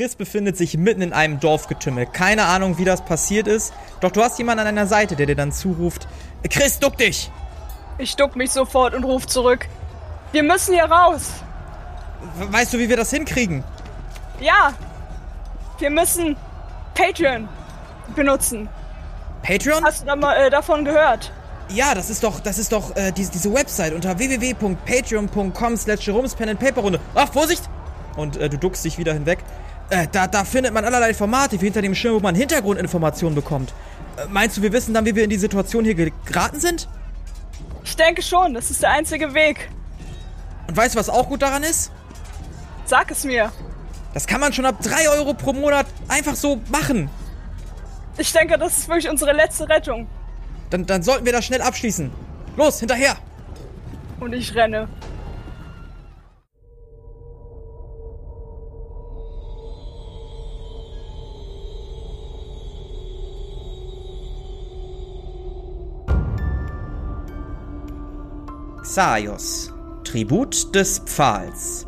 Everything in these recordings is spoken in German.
Chris befindet sich mitten in einem Dorfgetümmel. Keine Ahnung, wie das passiert ist. Doch du hast jemanden an deiner Seite, der dir dann zuruft: Chris, duck dich! Ich duck mich sofort und ruf zurück. Wir müssen hier raus! Weißt du, wie wir das hinkriegen? Ja! Wir müssen Patreon benutzen. Patreon? Hast du da mal, äh, davon gehört? Ja, das ist doch, das ist doch äh, diese, diese Website unter www.patreon.com slash Pen and Paper Runde. Ach, Vorsicht! Und äh, du duckst dich wieder hinweg. Äh, da, da findet man allerlei Formate, wie hinter dem Schirm, wo man Hintergrundinformationen bekommt. Äh, meinst du, wir wissen dann, wie wir in die Situation hier geraten sind? Ich denke schon, das ist der einzige Weg. Und weißt du, was auch gut daran ist? Sag es mir. Das kann man schon ab 3 Euro pro Monat einfach so machen. Ich denke, das ist wirklich unsere letzte Rettung. Dann, dann sollten wir das schnell abschließen. Los, hinterher! Und ich renne. Xaios, Tribut des Pfahls.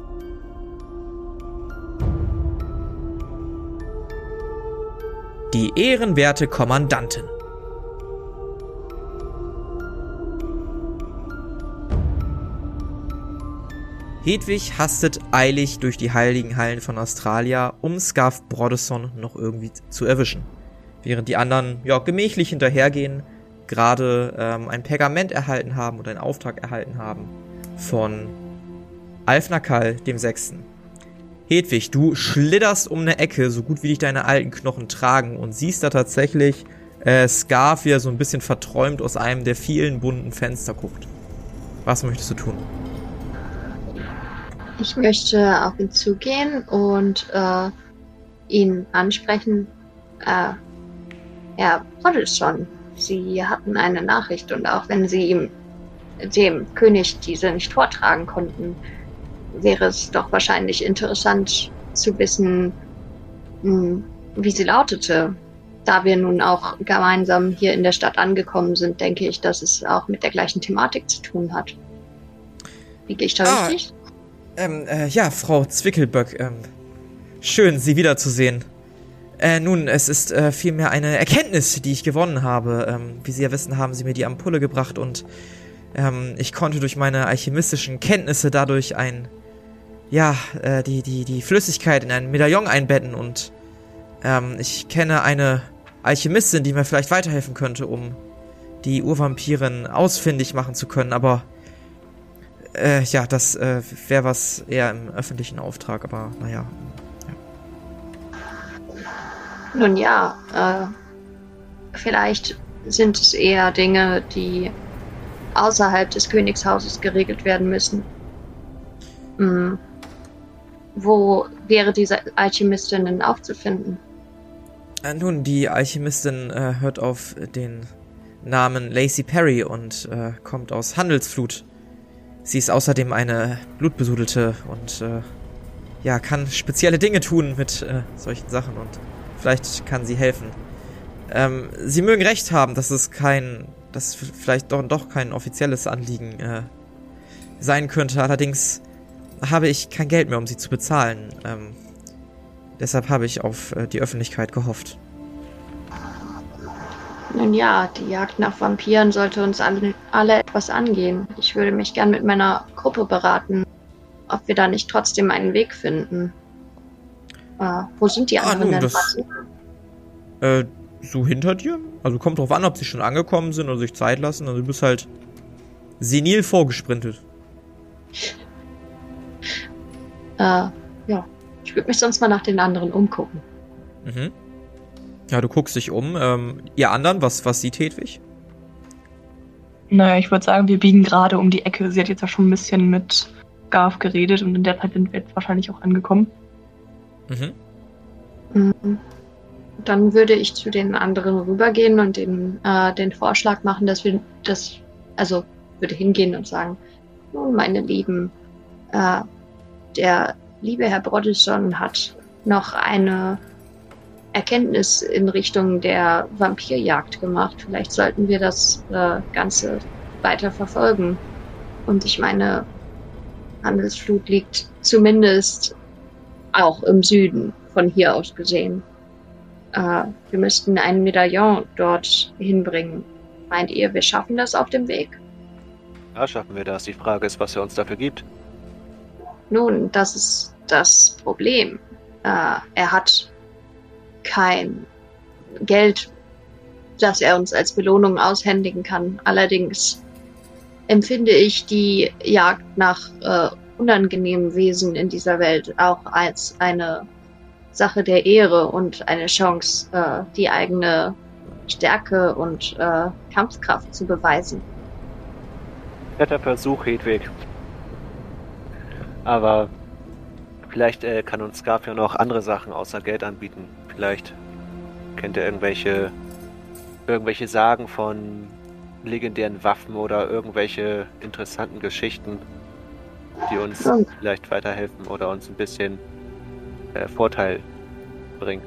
Die ehrenwerte Kommandantin. Hedwig hastet eilig durch die heiligen Hallen von Australia, um Scarf Brodesson noch irgendwie zu erwischen. Während die anderen, ja, gemächlich hinterhergehen, gerade ähm, ein Pergament erhalten haben oder einen Auftrag erhalten haben von Alfnakal dem Sechsten. Hedwig, du schlitterst um eine Ecke, so gut wie dich deine alten Knochen tragen und siehst da tatsächlich äh, Scarf, wie er so ein bisschen verträumt aus einem der vielen bunten Fenster guckt. Was möchtest du tun? Ich möchte auf ihn zugehen und äh, ihn ansprechen. Äh, Herr Proteston, Sie hatten eine Nachricht und auch wenn Sie ihm, dem König diese nicht vortragen konnten, wäre es doch wahrscheinlich interessant zu wissen, hm, wie sie lautete. Da wir nun auch gemeinsam hier in der Stadt angekommen sind, denke ich, dass es auch mit der gleichen Thematik zu tun hat. Wie gehe ich da ah, richtig? Ähm, äh, ja, Frau Zwickelböck, ähm, schön, Sie wiederzusehen. Äh, nun, es ist äh, vielmehr eine Erkenntnis, die ich gewonnen habe. Ähm, wie Sie ja wissen, haben Sie mir die Ampulle gebracht und ähm, ich konnte durch meine alchemistischen Kenntnisse dadurch ein, ja, äh, die, die, die Flüssigkeit in einen Medaillon einbetten und ähm, ich kenne eine Alchemistin, die mir vielleicht weiterhelfen könnte, um die Urvampirin ausfindig machen zu können, aber äh, ja, das äh, wäre was eher im öffentlichen Auftrag, aber naja. Nun ja, äh, vielleicht sind es eher Dinge, die außerhalb des Königshauses geregelt werden müssen. Hm. Wo wäre diese Alchemistin denn aufzufinden? Äh, nun, die Alchemistin äh, hört auf den Namen Lacey Perry und äh, kommt aus Handelsflut. Sie ist außerdem eine Blutbesudelte und äh, ja, kann spezielle Dinge tun mit äh, solchen Sachen und vielleicht kann sie helfen. Ähm, sie mögen recht haben, dass es kein, dass vielleicht doch, doch kein offizielles Anliegen äh, sein könnte. Allerdings habe ich kein Geld mehr, um sie zu bezahlen. Ähm, deshalb habe ich auf äh, die Öffentlichkeit gehofft. Nun ja, die Jagd nach Vampiren sollte uns alle, alle etwas angehen. Ich würde mich gern mit meiner Gruppe beraten, ob wir da nicht trotzdem einen Weg finden. Äh, wo sind die anderen ah, denn? Das, äh, so hinter dir? Also kommt drauf an, ob sie schon angekommen sind oder sich Zeit lassen. Also du bist halt senil vorgesprintet. Äh, ja. Ich würde mich sonst mal nach den anderen umgucken. Mhm. Ja, du guckst dich um. Ähm, ihr anderen, was, was sieht Hedwig? Naja, ich würde sagen, wir biegen gerade um die Ecke. Sie hat jetzt ja schon ein bisschen mit Garf geredet und in der Zeit sind wir jetzt wahrscheinlich auch angekommen. Mhm. Mhm. Dann würde ich zu den anderen rübergehen und den, äh, den Vorschlag machen, dass wir das, also würde hingehen und sagen, nun, meine Lieben, äh, der liebe Herr Brodesson hat noch eine Erkenntnis in Richtung der Vampirjagd gemacht. Vielleicht sollten wir das äh, Ganze weiter verfolgen. Und ich meine, Handelsflut liegt zumindest auch im Süden von hier aus gesehen. Äh, wir müssten ein Medaillon dort hinbringen. Meint ihr, wir schaffen das auf dem Weg? Ja, schaffen wir das. Die Frage ist, was er uns dafür gibt. Nun, das ist das Problem. Äh, er hat kein Geld, das er uns als Belohnung aushändigen kann. Allerdings empfinde ich die Jagd nach äh, unangenehmen Wesen in dieser Welt auch als eine Sache der Ehre und eine Chance, äh, die eigene Stärke und äh, Kampfkraft zu beweisen. Netter Versuch, Hedwig. Aber vielleicht äh, kann uns Scarf ja noch andere Sachen außer Geld anbieten. Vielleicht kennt er irgendwelche irgendwelche Sagen von legendären Waffen oder irgendwelche interessanten Geschichten, die uns vielleicht weiterhelfen oder uns ein bisschen äh, Vorteil bringen.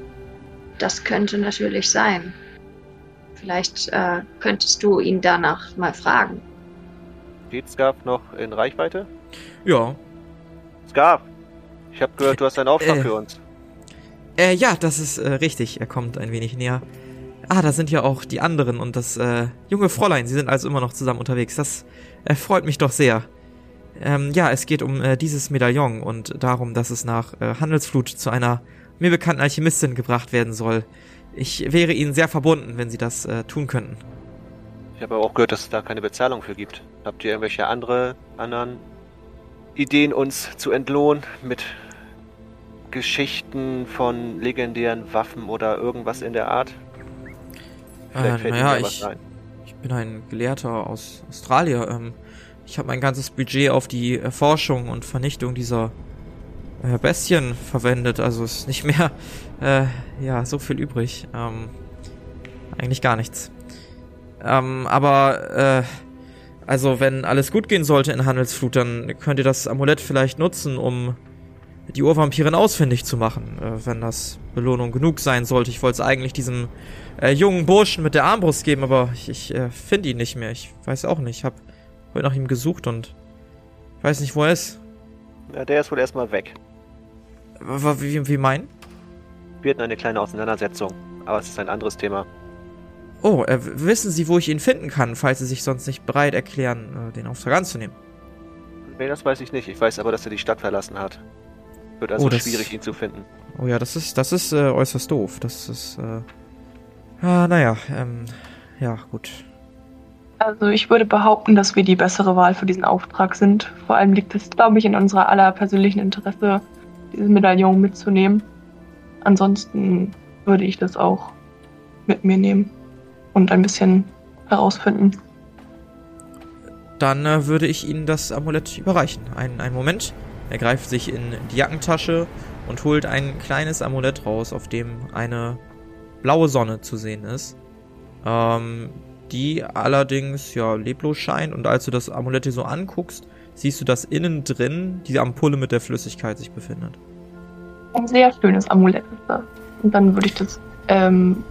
Das könnte natürlich sein. Vielleicht äh, könntest du ihn danach mal fragen. Steht Scarf noch in Reichweite? Ja. Scarf! Ich habe gehört, du hast einen Auftrag Äh. für uns. Äh, ja, das ist äh, richtig. Er kommt ein wenig näher. Ah, da sind ja auch die anderen und das äh, junge Fräulein. Sie sind also immer noch zusammen unterwegs. Das äh, freut mich doch sehr. Ähm, ja, es geht um äh, dieses Medaillon und darum, dass es nach äh, Handelsflut zu einer mir bekannten Alchemistin gebracht werden soll. Ich wäre Ihnen sehr verbunden, wenn Sie das äh, tun könnten. Ich habe aber auch gehört, dass es da keine Bezahlung für gibt. Habt ihr irgendwelche andere, anderen Ideen, uns zu entlohnen mit Geschichten von legendären Waffen oder irgendwas in der Art? Äh, naja, ich, ich bin ein Gelehrter aus Australien. Ähm, ich habe mein ganzes Budget auf die Erforschung und Vernichtung dieser äh, Bestien verwendet. Also ist nicht mehr äh, ja so viel übrig. Ähm, eigentlich gar nichts. Ähm, aber äh, also wenn alles gut gehen sollte in Handelsflut, dann könnt ihr das Amulett vielleicht nutzen, um die Urvampirin ausfindig zu machen, äh, wenn das Belohnung genug sein sollte. Ich wollte es eigentlich diesem äh, jungen Burschen mit der Armbrust geben, aber ich, ich äh, finde ihn nicht mehr. Ich weiß auch nicht. Ich habe heute nach ihm gesucht und weiß nicht, wo er ist. Ja, der ist wohl erstmal weg. W w- wie, wie mein? Wir hatten eine kleine Auseinandersetzung, aber es ist ein anderes Thema. Oh, äh, wissen Sie, wo ich ihn finden kann, falls Sie sich sonst nicht bereit erklären, äh, den Auftrag anzunehmen? Nee, das weiß ich nicht. Ich weiß aber, dass er die Stadt verlassen hat. Wird also Oh, das- schwierig, ihn zu finden. Oh ja, das ist, das ist äh, äußerst doof. Das ist, äh. Ah, naja, ähm. Ja, gut. Also ich würde behaupten, dass wir die bessere Wahl für diesen Auftrag sind. Vor allem liegt es, glaube ich, in unserer aller persönlichen Interesse, dieses Medaillon mitzunehmen. Ansonsten würde ich das auch mit mir nehmen und ein bisschen herausfinden. Dann äh, würde ich Ihnen das Amulett überreichen. Ein, einen Moment. Er greift sich in die Jackentasche und holt ein kleines Amulett raus, auf dem eine blaue Sonne zu sehen ist. Ähm, die allerdings ja leblos scheint und als du das Amulett dir so anguckst, siehst du, dass innen drin die Ampulle mit der Flüssigkeit sich befindet. Ein sehr schönes Amulett ist das. Und dann würde ich das ähm,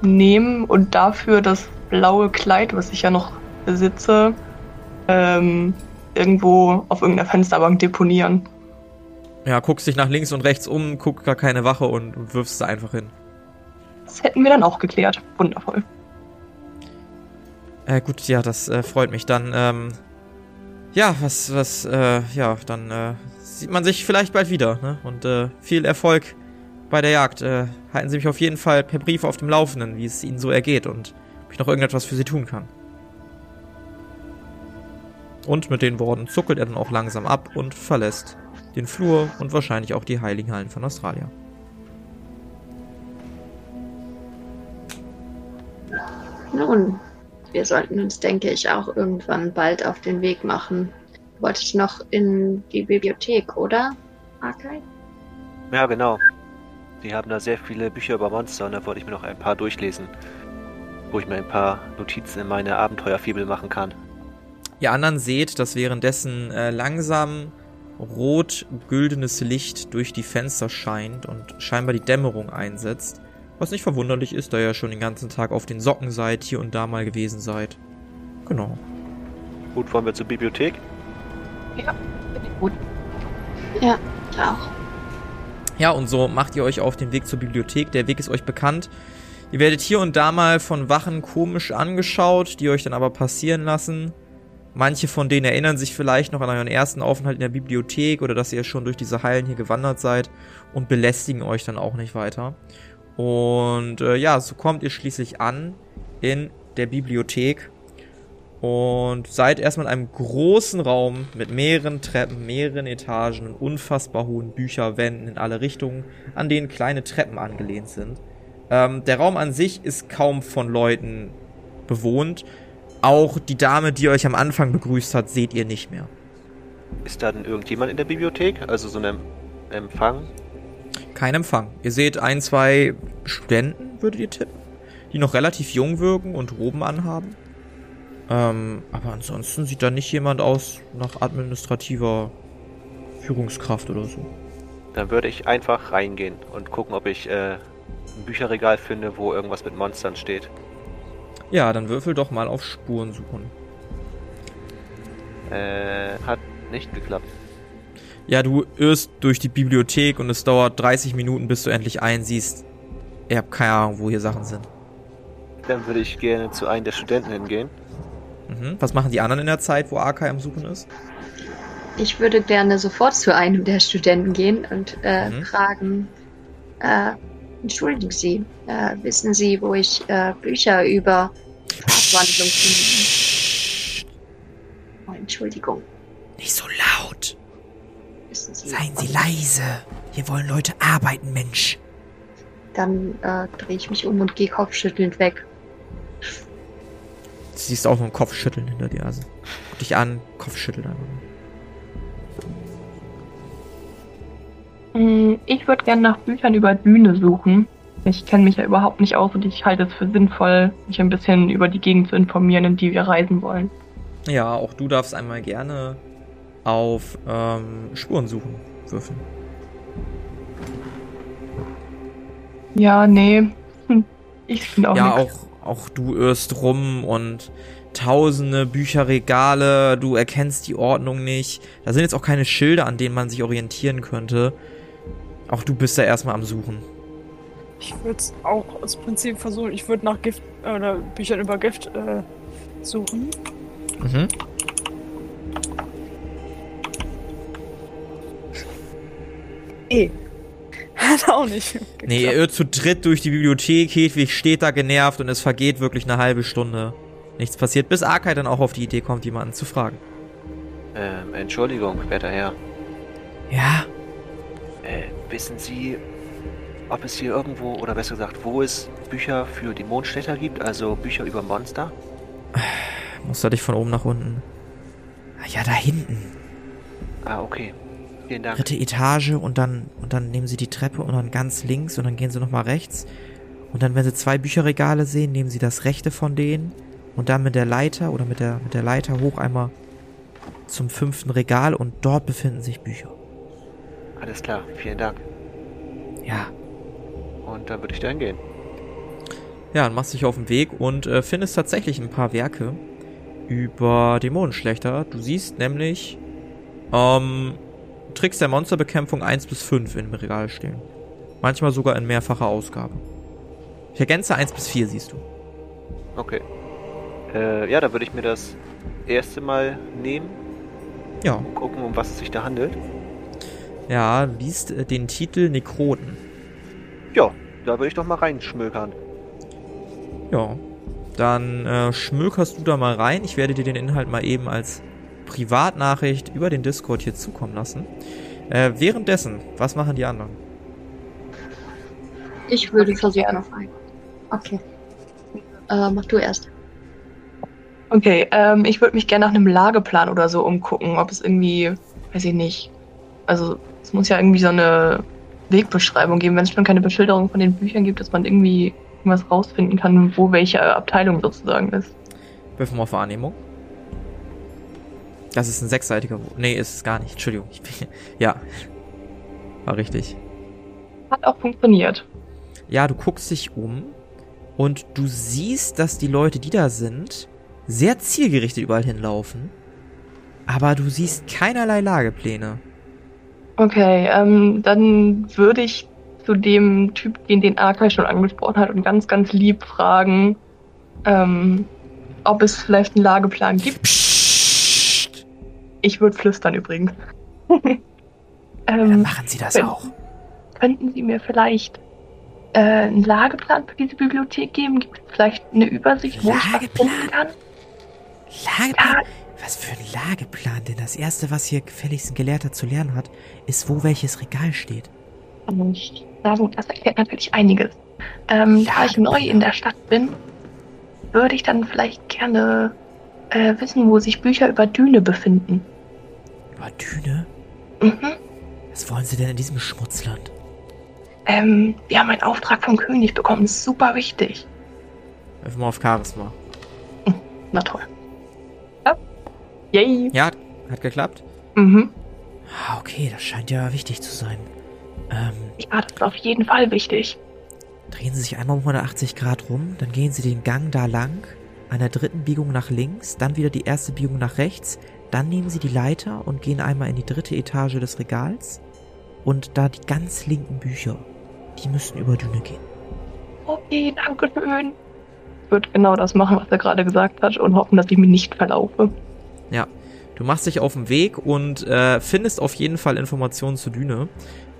nehmen und dafür das blaue Kleid, was ich ja noch besitze, ähm, irgendwo auf irgendeiner Fensterbank deponieren. Ja, guckst dich nach links und rechts um, guckt gar keine Wache und, und wirfst es einfach hin. Das hätten wir dann auch geklärt. Wundervoll. Äh, gut, ja, das äh, freut mich. Dann, ähm, ja, was, was, äh, ja, dann äh, sieht man sich vielleicht bald wieder, ne? Und äh, viel Erfolg bei der Jagd. Äh, halten Sie mich auf jeden Fall per Brief auf dem Laufenden, wie es Ihnen so ergeht und ob ich noch irgendetwas für Sie tun kann. Und mit den Worten zuckelt er dann auch langsam ab und verlässt den Flur und wahrscheinlich auch die Heiligen Hallen von Australien. Nun, wir sollten uns, denke ich, auch irgendwann bald auf den Weg machen. Du wolltest noch in die Bibliothek, oder? Arkai? Ja, genau. Die haben da sehr viele Bücher über Monster und da wollte ich mir noch ein paar durchlesen, wo ich mir ein paar Notizen in meine Abenteuerfibel machen kann. Ihr anderen seht, dass währenddessen äh, langsam rot-güldenes Licht durch die Fenster scheint und scheinbar die Dämmerung einsetzt. Was nicht verwunderlich ist, da ihr schon den ganzen Tag auf den Socken seid, hier und da mal gewesen seid. Genau. Gut, wollen wir zur Bibliothek? Finde ich gut. Ja, auch. Ja, und so macht ihr euch auf den Weg zur Bibliothek. Der Weg ist euch bekannt. Ihr werdet hier und da mal von Wachen komisch angeschaut, die euch dann aber passieren lassen. Manche von denen erinnern sich vielleicht noch an euren ersten Aufenthalt in der Bibliothek oder dass ihr schon durch diese Hallen hier gewandert seid und belästigen euch dann auch nicht weiter. Und äh, ja, so kommt ihr schließlich an in der Bibliothek und seid erstmal in einem großen Raum mit mehreren Treppen, mehreren Etagen und unfassbar hohen Bücherwänden in alle Richtungen, an denen kleine Treppen angelehnt sind. Ähm, der Raum an sich ist kaum von Leuten bewohnt. Auch die Dame, die euch am Anfang begrüßt hat, seht ihr nicht mehr. Ist da denn irgendjemand in der Bibliothek? Also so ein Empfang? Kein Empfang. Ihr seht ein, zwei Studenten, würdet ihr tippen, die noch relativ jung wirken und Roben anhaben. Ähm, aber ansonsten sieht da nicht jemand aus nach administrativer Führungskraft oder so. Dann würde ich einfach reingehen und gucken, ob ich äh, ein Bücherregal finde, wo irgendwas mit Monstern steht. Ja, dann würfel doch mal auf Spuren suchen. Äh, hat nicht geklappt. Ja, du irrst durch die Bibliothek und es dauert 30 Minuten, bis du endlich einsiehst. Ihr habt keine Ahnung, wo hier Sachen sind. Dann würde ich gerne zu einem der Studenten hingehen. Mhm. Was machen die anderen in der Zeit, wo Arkai am Suchen ist? Ich würde gerne sofort zu einem der Studenten gehen und äh, Mhm. fragen, äh, entschuldigen Sie, äh, wissen Sie, wo ich äh, Bücher über Abwandlung finde? Oh, Entschuldigung, Nicht so laut. Seien Sie leise. Hier wollen Leute arbeiten, Mensch. Dann äh, drehe ich mich um und gehe kopfschüttelnd weg. Du siehst auch nur einen Kopfschütteln hinter dir. Also guck dich an, Kopfschütteln einfach nur. Mm, Ich würde gerne nach Büchern über Düne suchen. Ich kenne mich ja überhaupt nicht aus und ich halte es für sinnvoll, mich ein bisschen über die Gegend zu informieren, in die wir reisen wollen. Ja, auch du darfst einmal gerne auf ähm, Spuren suchen würfeln. Ja, nee. Hm, Ich bin auch ja, nix. auch, auch du irrst rum und tausende Bücherregale, du erkennst die Ordnung nicht. Da sind jetzt auch keine Schilder, an denen man sich orientieren könnte. Auch du bist da erstmal am Suchen. Ich würde es auch aus Prinzip versuchen. Ich würde nach Gift äh, oder Büchern über Gift äh, suchen. Mhm. Eh. Hat auch nicht. Nee, ihr geklappt. irrt zu dritt durch die Bibliothek, Hedwig steht da genervt und es vergeht wirklich eine halbe Stunde. Nichts passiert, bis Arkai dann auch auf die Idee kommt, jemanden zu fragen. Ähm, Entschuldigung, werter Herr. Ja, Äh, wissen Sie, ob es hier irgendwo, oder besser gesagt, wo es Bücher für die Mondstädter gibt? Also Bücher über Monster? muss er dich von oben nach unten. Ah Ja, da hinten. Ah, okay. Vielen Dank. Dritte Etage und dann, und dann nehmen sie die Treppe und dann ganz links und dann gehen sie nochmal rechts. Und dann, wenn sie zwei Bücherregale sehen, nehmen sie das rechte von denen und dann mit der Leiter oder mit der, mit der Leiter hoch einmal zum fünften Regal und dort befinden sich Bücher. Alles klar, vielen Dank. Ja. Und dann würde ich da hingehen. Ja, dann machst du dich auf den Weg und äh, findest tatsächlich ein paar Werke über Dämonenschlechter. Du siehst nämlich ähm, Tricks der Monsterbekämpfung 1 bis 5 im Regal stehen. Manchmal sogar in mehrfacher Ausgabe. Ich ergänze 1 bis 4 siehst du. Okay. Äh, ja, da würde ich mir das erste Mal nehmen, Ja. gucken, um was es sich da handelt. Ja, liest äh, den Titel Nekroten. Ja, da würde ich doch mal reinschmökern. Ja. Dann äh, schmökerst du da mal rein. Ich werde dir den Inhalt mal eben als Privatnachricht über den Discord hier zukommen lassen. Äh, währenddessen, was machen die anderen? Ich würde versuchen auf einen. Okay. Äh, mach du erst. Okay, ähm, ich würde mich gerne nach einem Lageplan oder so umgucken, ob es irgendwie, weiß ich nicht. Also es muss ja irgendwie so eine Wegbeschreibung geben, wenn es schon keine Beschilderung von den Büchern gibt, dass man irgendwie irgendwas rausfinden kann, wo welche Abteilung sozusagen ist. Würfel mal auf Wahrnehmung. Das ist ein sechsseitiger. Wurf. Nee, ist es gar nicht. Entschuldigung. Bin, ja. War richtig. Hat auch funktioniert. Ja, du guckst dich um und du siehst, dass die Leute, die da sind, sehr zielgerichtet überall hinlaufen. Aber du siehst keinerlei Lagepläne. Okay, ähm, dann würde ich zu dem Typ gehen, den Arkai schon angesprochen hat und ganz, ganz lieb fragen, ähm, ob es vielleicht einen Lageplan gibt. Psst. Ich würde flüstern übrigens. Dann ähm, machen Sie das wenn- auch. könnten Sie mir vielleicht äh, einen Lageplan für diese Bibliothek geben? Gibt es vielleicht eine Übersicht, wo ich was finden kann? Lageplan? Ja, Was für ein Lageplan? Denn das Erste, was hier gefälligst ein Gelehrter zu lernen hat, ist, wo welches Regal steht. Und na gut, das erklärt natürlich einiges. Ähm, da ich neu in der Stadt bin, würde ich dann vielleicht gerne äh, wissen, wo sich Bücher über Düne befinden. Über Düne? Mhm. Was wollen Sie denn in diesem Schmutzland? Ähm, wir haben einen Auftrag vom König bekommen, ist super wichtig. Einfach mal auf Charisma. Na toll. Ja. Yay. Ja, hat, geklappt? Mhm. Ah, okay, das scheint ja wichtig zu sein. Ähm, Ja, das ist auf jeden Fall wichtig. drehen Sie sich einmal um 180 Grad rum, dann gehen Sie den Gang da lang, an der dritten Biegung nach links, dann wieder die erste Biegung nach rechts, dann nehmen Sie die Leiter und gehen einmal in die dritte Etage des Regals und da die ganz linken Bücher, die müssen über Düne gehen. Okay, danke schön. Ich würde genau das machen, was er gerade gesagt hat und hoffen, dass ich mich nicht verlaufe. Ja, du machst dich auf den Weg und äh, findest auf jeden Fall Informationen zu Düne.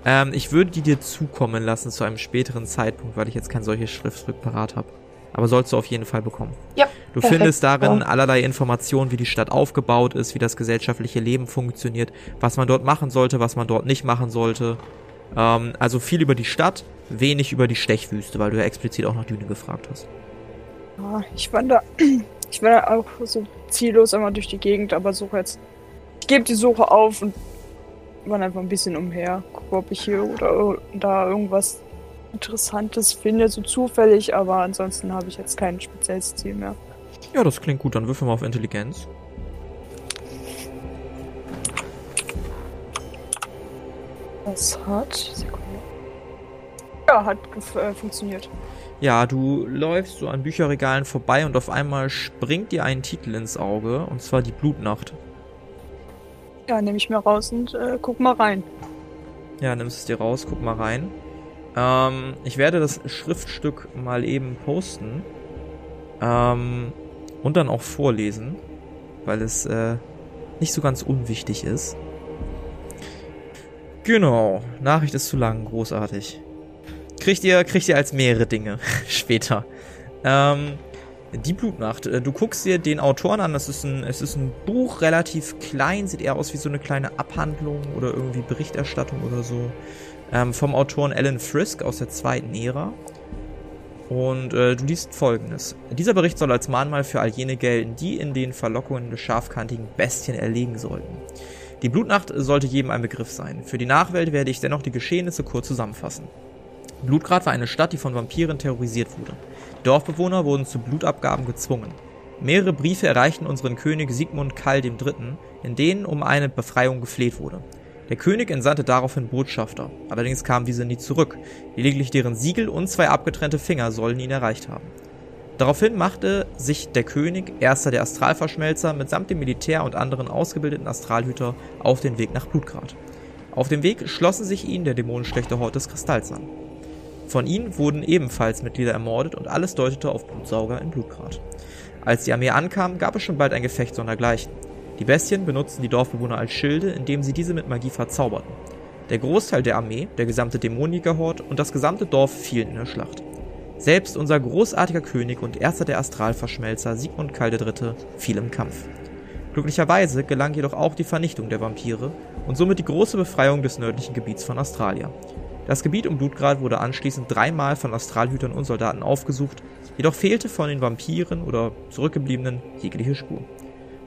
Ähm, ich würde die dir zukommen lassen zu einem späteren Zeitpunkt, weil ich jetzt kein solches Schriftstück parat habe. Aber sollst du auf jeden Fall bekommen. Ja, Du perfekt. findest darin Ja. allerlei Informationen, wie die Stadt aufgebaut ist, wie das gesellschaftliche Leben funktioniert, was man dort machen sollte, was man dort nicht machen sollte. Ähm, also viel über die Stadt, wenig über die Stechwüste, weil du ja explizit auch nach Düne gefragt hast. Ja, ich wandere, ich wandere auch so ziellos einmal durch die Gegend, aber suche jetzt. Ich gebe die Suche auf und wandere einfach ein bisschen umher. Gucke, ob ich hier oder da irgendwas Interessantes finde, so zufällig, aber ansonsten habe ich jetzt kein spezielles Ziel mehr. Ja, das klingt gut, dann würfel mal auf Intelligenz. Das hat. Sekunde. Ja, hat äh, funktioniert. Ja, du läufst so an Bücherregalen vorbei und auf einmal springt dir ein Titel ins Auge, und zwar die Blutnacht. Ja, nehme ich mir raus und äh, guck mal rein. Ja, nimmst es dir raus, guck mal rein. Ähm, ich werde das Schriftstück mal eben posten. Ähm, und dann auch vorlesen, weil es äh, nicht so ganz unwichtig ist. Genau, Nachricht ist zu lang, großartig. Kriegt ihr, kriegt ihr als mehrere Dinge später. Ähm, die Blutnacht. Äh, Du guckst dir den Autoren an, das ist ein, es ist ein Buch, relativ klein, sieht eher aus wie so eine kleine Abhandlung oder irgendwie Berichterstattung oder so. Ähm, vom Autoren Alan Frisk aus der zweiten Ära. Und äh, du liest folgendes. Dieser Bericht soll als Mahnmal für all jene gelten, die in den Verlockungen des scharfkantigen Bestien erlegen sollten. Die Blutnacht sollte jedem ein Begriff sein. Für die Nachwelt werde ich dennoch die Geschehnisse kurz zusammenfassen. Blutgrad war eine Stadt, die von Vampiren terrorisiert wurde. Dorfbewohner wurden zu Blutabgaben gezwungen. Mehrere Briefe erreichten unseren König Sigmund Kall III., in denen um eine Befreiung gefleht wurde. Der König entsandte daraufhin Botschafter, allerdings kamen diese nie zurück, lediglich deren Siegel und zwei abgetrennte Finger sollen ihn erreicht haben. Daraufhin machte sich der König, erster der Astralverschmelzer, mitsamt dem Militär und anderen ausgebildeten Astralhüter auf den Weg nach Blutgrad. Auf dem Weg schlossen sich ihnen der dämonenschlechte Hort des Kristalls an. Von ihnen wurden ebenfalls Mitglieder ermordet und alles deutete auf Blutsauger in Blutgrad. Als die Armee ankam, gab es schon bald ein Gefecht sondergleichen. Die Bestien benutzten die Dorfbewohner als Schilde, indem sie diese mit Magie verzauberten. Der Großteil der Armee, der gesamte Dämonenjägerhort und das gesamte Dorf fielen in der Schlacht. Selbst unser großartiger König und erster der Astralverschmelzer Sigmund Karl III. fiel im Kampf. Glücklicherweise gelang jedoch auch die Vernichtung der Vampire und somit die große Befreiung des nördlichen Gebiets von Australia. Das Gebiet um Blutgrad wurde anschließend dreimal von Astralhütern und Soldaten aufgesucht, jedoch fehlte von den Vampiren oder Zurückgebliebenen jegliche Spur.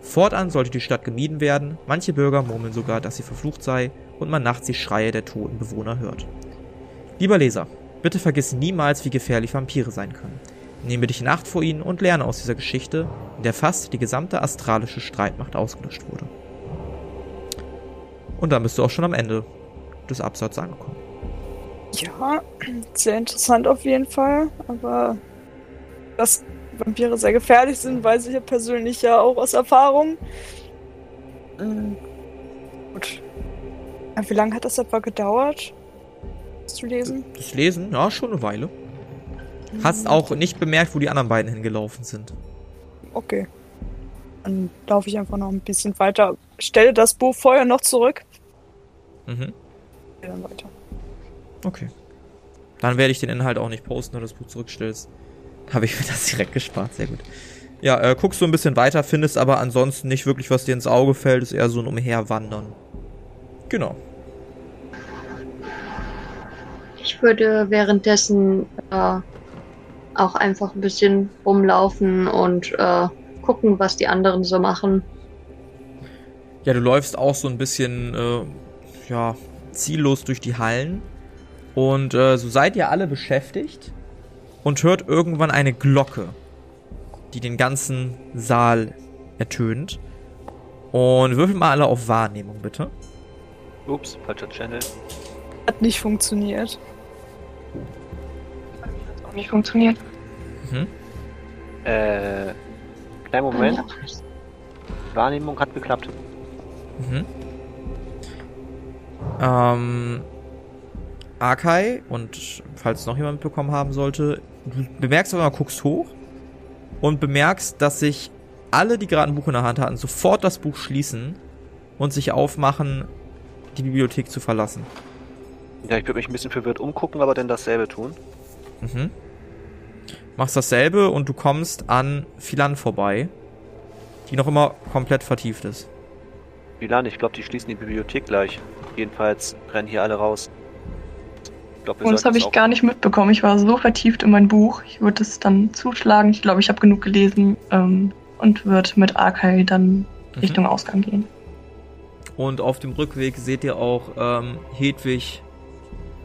Fortan sollte die Stadt gemieden werden, manche Bürger murmeln sogar, dass sie verflucht sei und man nachts die Schreie der toten Bewohner hört. Lieber Leser, bitte vergiss niemals, wie gefährlich Vampire sein können. Nehme dich in Acht vor ihnen und lerne aus dieser Geschichte, in der fast die gesamte astralische Streitmacht ausgelöscht wurde. Und dann bist du auch schon am Ende des Absatzes angekommen. Ja, sehr interessant auf jeden Fall, aber dass Vampire sehr gefährlich sind, weiß ich ja persönlich ja auch aus Erfahrung. Mhm. Gut. Wie lange hat das etwa gedauert? Das zu lesen? Das Lesen, ja, schon eine Weile. Hast auch nicht bemerkt, wo die anderen beiden hingelaufen sind. Okay. Dann laufe ich einfach noch ein bisschen weiter. Stelle das Buch vorher noch zurück. Mhm. Dann weiter. Okay. Dann werde ich den Inhalt auch nicht posten, wenn du das Buch zurückstellst. Habe ich mir das direkt gespart, sehr gut. Ja, äh, guckst du ein bisschen weiter, findest aber ansonsten nicht wirklich, was dir ins Auge fällt, ist eher so ein Umherwandern. Genau. Ich würde währenddessen äh, auch einfach ein bisschen rumlaufen und äh, gucken, was die anderen so machen. Ja, du läufst auch so ein bisschen, äh, ja, ziellos durch die Hallen. Und äh, so seid ihr alle beschäftigt und hört irgendwann eine Glocke, die den ganzen Saal ertönt. Und würfelt mal alle auf Wahrnehmung, bitte. Ups, falscher Channel. Hat nicht funktioniert. Hat auch nicht funktioniert. Mhm. Äh, kleinen Moment. Wahrnehmung hat geklappt. Mhm. Ähm, Akai, und falls noch jemand bekommen haben sollte, du bemerkst aber mal, guckst hoch und bemerkst, dass sich alle, die gerade ein Buch in der Hand hatten, sofort das Buch schließen und sich aufmachen, die Bibliothek zu verlassen. Ja, ich würde mich ein bisschen verwirrt umgucken, aber dann dasselbe tun. Mhm. Machst dasselbe und du kommst an Philan vorbei, die noch immer komplett vertieft ist. Milan, ich glaube, die schließen die Bibliothek gleich. Jedenfalls rennen hier alle raus. Wir Und das habe ich gar nicht mitbekommen. Ich war so vertieft in mein Buch. Ich würde es dann zuschlagen. Ich glaube, ich habe genug gelesen ähm, und würde mit Arkai dann Mhm. Richtung Ausgang gehen. Und auf dem Rückweg seht ihr auch ähm, Hedwig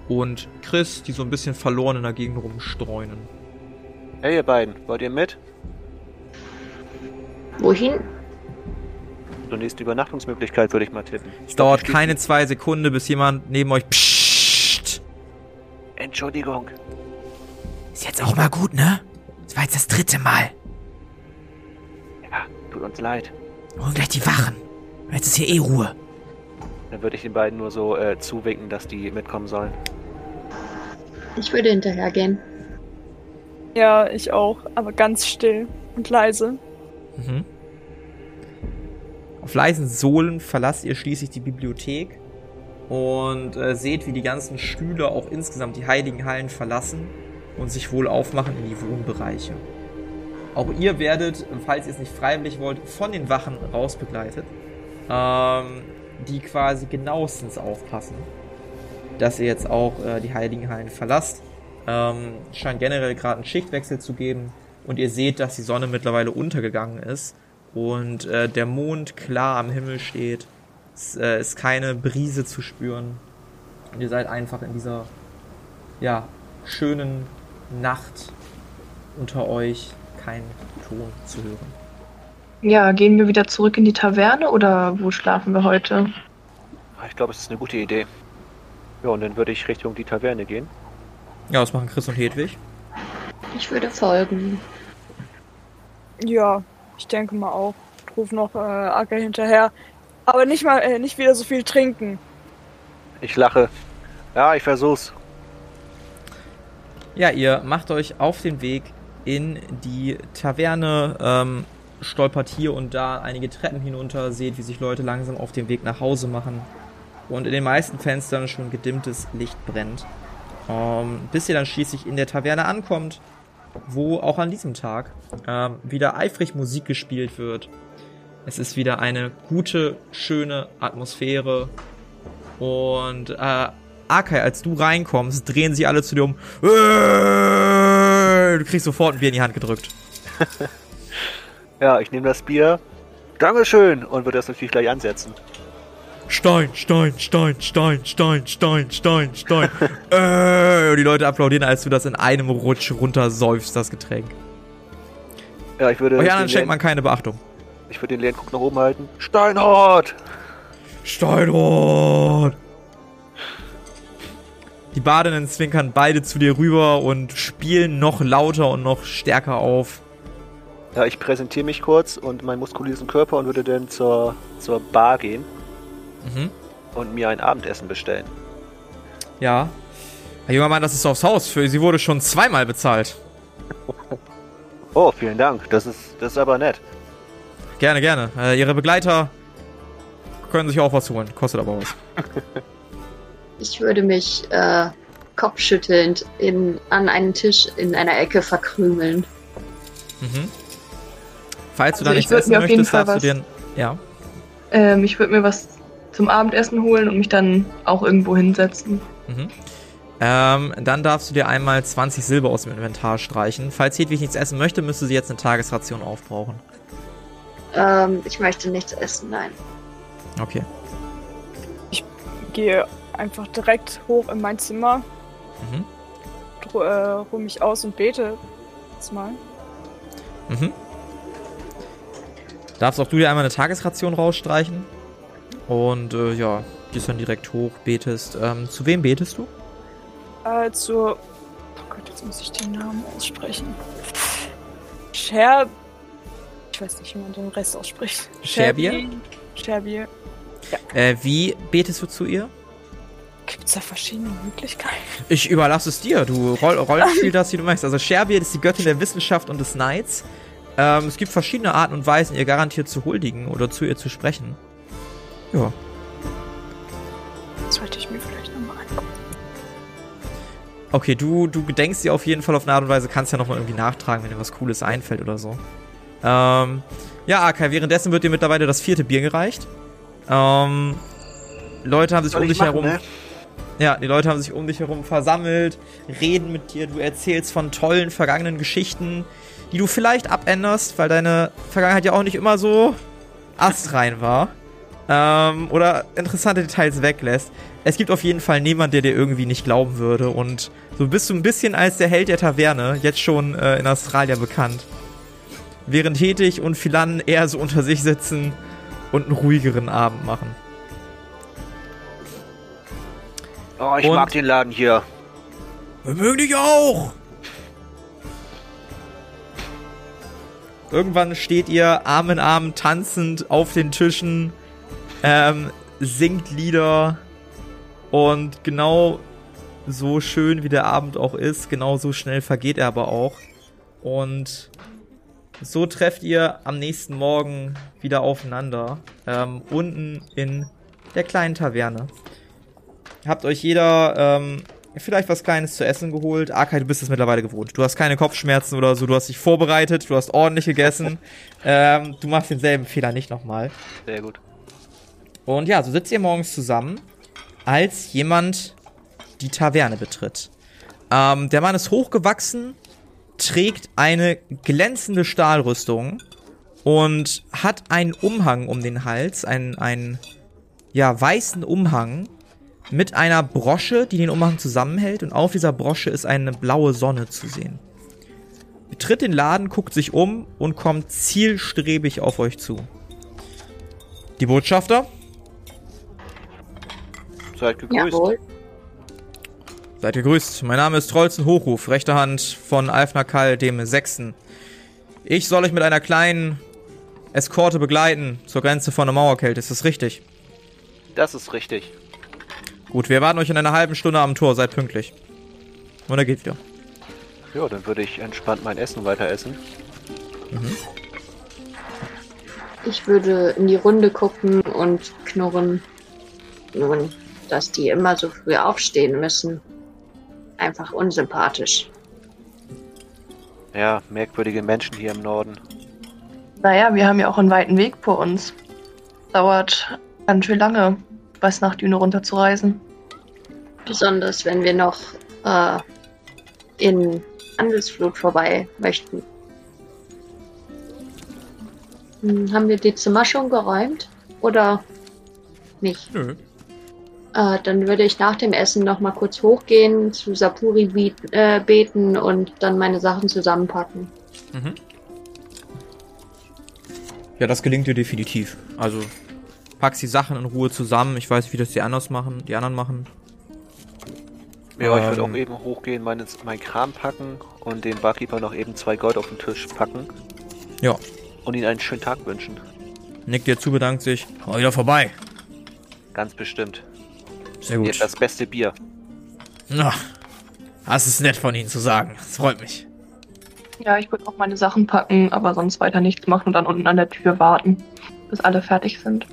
und Chris, die so ein bisschen verloren in der Gegend rumstreunen. Hey, ihr beiden, wollt ihr mit? Wohin? Zur nächsten Übernachtungsmöglichkeit würde ich mal tippen. Es dauert keine zwei Sekunden, bis jemand neben euch Psst. Entschuldigung. Ist jetzt auch mal gut, ne? Das war jetzt das dritte Mal. Ja, tut uns leid. Holen gleich die Wachen. Jetzt ist hier eh Ruhe. Dann würde ich den beiden nur so äh, zuwinken, dass die mitkommen sollen. Ich würde hinterhergehen. Ja, ich auch. Aber ganz still und leise. Mhm. Auf leisen Sohlen verlasst ihr schließlich die Bibliothek und äh, seht, wie die ganzen Stühle auch insgesamt die heiligen Hallen verlassen und sich wohl aufmachen in die Wohnbereiche. Auch ihr werdet, falls ihr es nicht freiwillig wollt, von den Wachen rausbegleitet, ähm, die quasi genauestens aufpassen, dass ihr jetzt auch äh, die heiligen Hallen verlasst. Ähm, scheint generell gerade einen Schichtwechsel zu geben und ihr seht, dass die Sonne mittlerweile untergegangen ist und äh, der Mond klar am Himmel steht. Es äh, ist keine Brise zu spüren. Und ihr seid einfach in dieser ja, schönen Nacht unter euch kein Ton zu hören. Ja, gehen wir wieder zurück in die Taverne oder wo schlafen wir heute? Ah, Ich glaube, es ist eine gute Idee. Ja, und dann würde ich Richtung die Taverne gehen. Ja, was machen Chris und Hedwig? Ich würde folgen. Ja, ich denke mal auch. Ich ruf noch äh, Acker hinterher. Aber nicht mal, äh, nicht wieder so viel trinken. Ich lache. Ja, ich versuch's. Ja, ihr macht euch auf den Weg in die Taverne, ähm, stolpert hier und da einige Treppen hinunter, seht, wie sich Leute langsam auf den Weg nach Hause machen und in den meisten Fenstern schon gedimmtes Licht brennt. Ähm, bis ihr dann schließlich in der Taverne ankommt, wo auch an diesem Tag ähm, wieder eifrig Musik gespielt wird. Es ist wieder eine gute, schöne Atmosphäre. Und äh, Akai, als du reinkommst, drehen sie alle zu dir um. Äh, Du kriegst sofort ein Bier in die Hand gedrückt. Ja, ich nehme das Bier. Dankeschön. Und würde das natürlich gleich ansetzen. Stein, Stein, Stein, Stein, Stein, Stein, Stein, Stein. äh, die Leute applaudieren, als du das in einem Rutsch runtersäufst, das Getränk. Ja, ich würde, Euch anderen schenkt man keine Beachtung. Ich würde den leeren Guck nach oben halten. Steinhort! Steinrot! Die Badenden zwinkern beide zu dir rüber und spielen noch lauter und noch stärker auf. Ja, ich präsentiere mich kurz und meinen muskulösen Körper und würde dann zur, zur Bar gehen. Mhm. und mir ein Abendessen bestellen. Ja. Herr junger Mann, das ist aufs Haus. Für sie wurde schon zweimal bezahlt. Oh, vielen Dank. Das ist, das ist aber nett. Gerne, gerne. Äh, ihre Begleiter können sich auch was holen. Kostet aber was. Ich würde mich äh, kopfschüttelnd in, an einen Tisch in einer Ecke verkrümeln. Mhm. Falls du Also da ich nichts essen möchtest, darfst du dir... Ja. Ähm, ich würde mir was zum Abendessen holen und mich dann auch irgendwo hinsetzen. Mhm. Ähm, dann darfst du dir einmal 20 Silber aus dem Inventar streichen. Falls Hedwig nichts essen möchte, müsste sie jetzt eine Tagesration aufbrauchen. Ähm, ich möchte nichts essen, nein. Okay. Gehe einfach direkt hoch in mein Zimmer, Mhm. äh, ruhe mich aus und bete. Jetzt mal. Mhm. Darfst auch du dir einmal eine Tagesration rausstreichen. Und äh, ja, gehst dann direkt hoch, betest. Ähm, zu wem betest du? Äh, zur. Oh Gott, jetzt muss ich den Namen aussprechen. Scher. Ich weiß nicht, wie man den Rest ausspricht. Scherbier? Scherbier. Äh, wie betest du zu ihr? Gibt es da verschiedene Möglichkeiten? Ich überlasse es dir. Du Roll Rollenspiel das, wie du möchtest. Also Sherbier ist die Göttin der Wissenschaft und des Neids. Ähm, es gibt verschiedene Arten und Weisen, ihr garantiert zu huldigen oder zu ihr zu sprechen. Ja. Das sollte ich mir vielleicht nochmal angucken. Okay, du, du gedenkst dir auf jeden Fall auf eine Art und Weise, kannst ja nochmal irgendwie nachtragen, wenn dir was Cooles einfällt oder so. Ähm, ja, Akai, währenddessen wird dir mittlerweile das vierte Bier gereicht. Ähm, Leute haben sich Soll um ich dich machen, herum. ne? Ja, die Leute haben sich um dich herum versammelt, reden mit dir, du erzählst von tollen vergangenen Geschichten, die du vielleicht abänderst, weil deine Vergangenheit ja auch nicht immer so astrein war. Ähm, oder interessante Details weglässt. Es gibt auf jeden Fall niemand, der dir irgendwie nicht glauben würde. Und so bist du ein bisschen als der Held der Taverne, jetzt schon äh, in Australien bekannt. Während Hetig und Philan eher so unter sich sitzen und einen ruhigeren Abend machen. Oh, ich Und- mag den Laden hier. Wir mögen dich auch! Irgendwann steht ihr Arm in Arm tanzend auf den Tischen, ähm, singt Lieder und genau so schön wie der Abend auch ist, genau so schnell vergeht er aber auch. Und so trefft ihr am nächsten Morgen wieder aufeinander, ähm, unten in der kleinen Taverne. Habt euch jeder ähm, vielleicht was Kleines zu essen geholt. Arkai, du bist es mittlerweile gewohnt. Du hast keine Kopfschmerzen oder so, du hast dich vorbereitet, du hast ordentlich gegessen. ähm, du machst denselben Fehler nicht nochmal. Sehr gut. Und ja, so sitzt ihr morgens zusammen, als jemand die Taverne betritt. Ähm, der Mann ist hochgewachsen, trägt eine glänzende Stahlrüstung und hat einen Umhang um den Hals, einen, einen ja, weißen Umhang mit einer Brosche, die den Umhang zusammenhält und auf dieser Brosche ist eine blaue Sonne zu sehen. Betritt den Laden, guckt sich um und kommt zielstrebig auf euch zu. Die Botschafter? Seid gegrüßt. Jawohl. Seid gegrüßt. Mein Name ist Trollzen Hochruf, rechte Hand von Alfnakal dem Sechsten. Ich soll euch mit einer kleinen Eskorte begleiten zur Grenze von der Mauerkälte. Ist das richtig? Das ist richtig. Gut, wir warten euch in einer halben Stunde am Tor. Seid pünktlich. Und er geht wieder. Ja, dann würde ich entspannt mein Essen weiter essen. Ich würde in die Runde gucken und knurren. Nun, dass die immer so früh aufstehen müssen. Einfach unsympathisch. Ja, merkwürdige Menschen hier im Norden. Naja, wir haben ja auch einen weiten Weg vor uns. Dauert ganz schön lange, bis nach Düne runterzureisen. Besonders wenn wir noch äh, in Handelsflut vorbei möchten. Hm, haben wir die Zimmer schon geräumt? Oder nicht? Nö. Äh, dann würde ich nach dem Essen noch mal kurz hochgehen, zu Sapuri äh, beten und dann meine Sachen zusammenpacken. Mhm. Ja, das gelingt dir definitiv. Also, packst die Sachen in Ruhe zusammen. Ich weiß, wie das die anders machen, die anderen machen. Ja, ich würde Ähm. auch eben hochgehen, meinen mein Kram packen und dem Barkeeper noch eben zwei Gold auf den Tisch packen Ja. und ihnen einen schönen Tag wünschen. Nickt dir zu, bedankt sich. Komm wieder vorbei. Ganz bestimmt. Sehr Ihr gut. habt das beste Bier. Na, das ist nett von Ihnen zu sagen. Das freut mich. Ja, ich würde auch meine Sachen packen, aber sonst weiter nichts machen und dann unten an der Tür warten, bis alle fertig sind.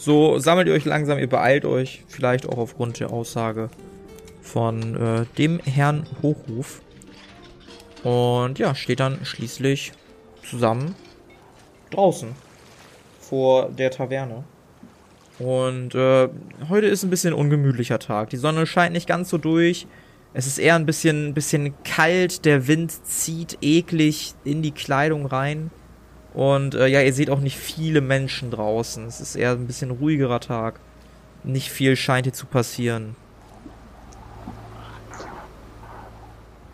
So sammelt ihr euch langsam, ihr beeilt euch, vielleicht auch aufgrund der Aussage von äh, dem Herrn Hochruf. Und ja, steht dann schließlich zusammen draußen vor der Taverne. Und äh, heute ist ein bisschen ungemütlicher Tag. Die Sonne scheint nicht ganz so durch. Es ist eher ein bisschen, bisschen kalt. Der Wind zieht eklig in die Kleidung rein. Und äh, ja, ihr seht auch nicht viele Menschen draußen. Es ist eher ein bisschen ruhigerer Tag. Nicht viel scheint hier zu passieren.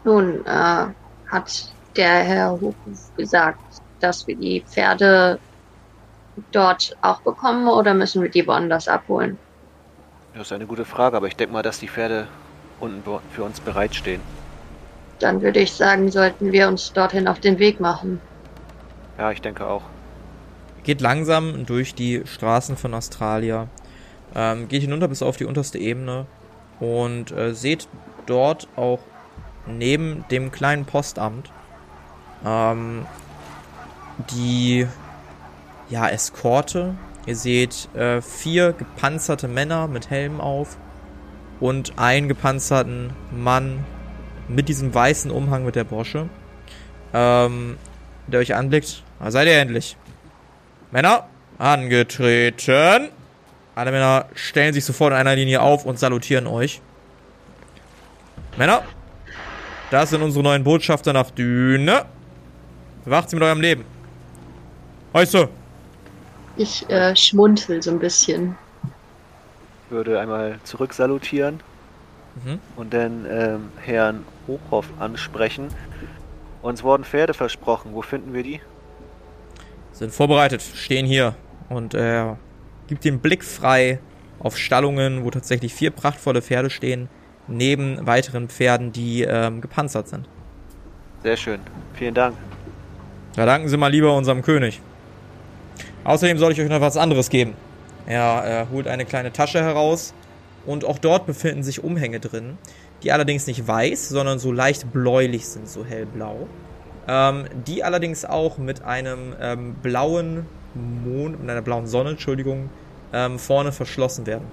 Nun, äh, hat der Herr Hochruf gesagt, dass wir die Pferde dort auch bekommen oder müssen wir die woanders abholen? Das ist eine gute Frage, aber ich denke mal, dass die Pferde unten für uns bereitstehen. Dann würde ich sagen, sollten wir uns dorthin auf den Weg machen. Ja, ich denke auch. Geht langsam durch die Straßen von Australia. Ähm, geht hinunter bis auf die unterste Ebene. Und äh, seht dort auch neben dem kleinen Postamt ähm, die ja, Eskorte. Ihr seht äh, vier gepanzerte Männer mit Helmen auf und einen gepanzerten Mann mit diesem weißen Umhang mit der Brosche, ähm, der euch anblickt. Da seid ihr endlich. Männer, angetreten. Alle Männer stellen sich sofort in einer Linie auf und salutieren euch. Männer, das sind unsere neuen Botschafter nach Düne. Wacht sie mit eurem Leben. Heiße. Ich äh, schmunzel so ein bisschen. Würde einmal zurück salutieren Mhm. und dann ähm, Herrn Hochhoff ansprechen. Uns wurden Pferde versprochen. Wo finden wir die? Sind vorbereitet, stehen hier. Und er gibt den Blick frei auf Stallungen, wo tatsächlich vier prachtvolle Pferde stehen, neben weiteren Pferden, die ähm, gepanzert sind. Sehr schön. Vielen Dank. Da danken Sie mal lieber unserem König. Außerdem soll ich euch noch was anderes geben. Er äh, holt eine kleine Tasche heraus und auch dort befinden sich Umhänge drin, die allerdings nicht weiß, sondern so leicht bläulich sind, so hellblau. Ähm, die allerdings auch mit einem ähm, blauen Mond, mit einer blauen Sonne, Entschuldigung, ähm, vorne verschlossen werden.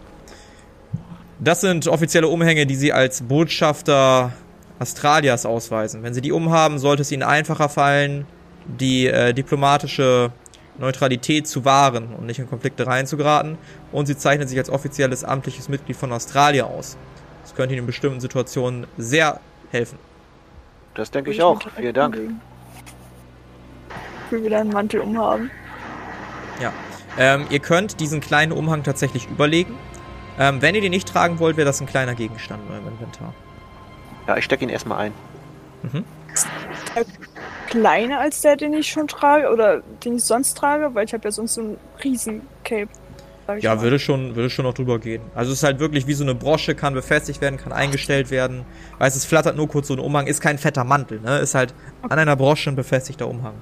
Das sind offizielle Umhänge, die Sie als Botschafter Australias ausweisen. Wenn Sie die umhaben, sollte es Ihnen einfacher fallen, die äh, diplomatische Neutralität zu wahren und nicht in Konflikte reinzugeraten. Und sie zeichnet sich als offizielles amtliches Mitglied von Australien aus. Das könnte Ihnen in bestimmten Situationen sehr helfen. Das denke Würde ich auch. Vielen Dank. Ich will wieder einen Mantel umhaben. Ähm, ihr könnt diesen kleinen Umhang tatsächlich überlegen. Ähm, wenn ihr den nicht tragen wollt, wäre das ein kleiner Gegenstand in eurem Inventar. Ja, ich stecke ihn erstmal ein. Kleiner als der, den ich schon trage oder den ich sonst trage, weil ich habe ja sonst so ein riesen Cape. Ja, mal. würde schon, würde schon noch drüber gehen. Also es ist halt wirklich wie so eine Brosche, kann befestigt werden, kann eingestellt werden. Weißt, es flattert nur kurz so ein Umhang, ist kein fetter Mantel, ne? Ist halt an einer Brosche ein befestigter Umhang.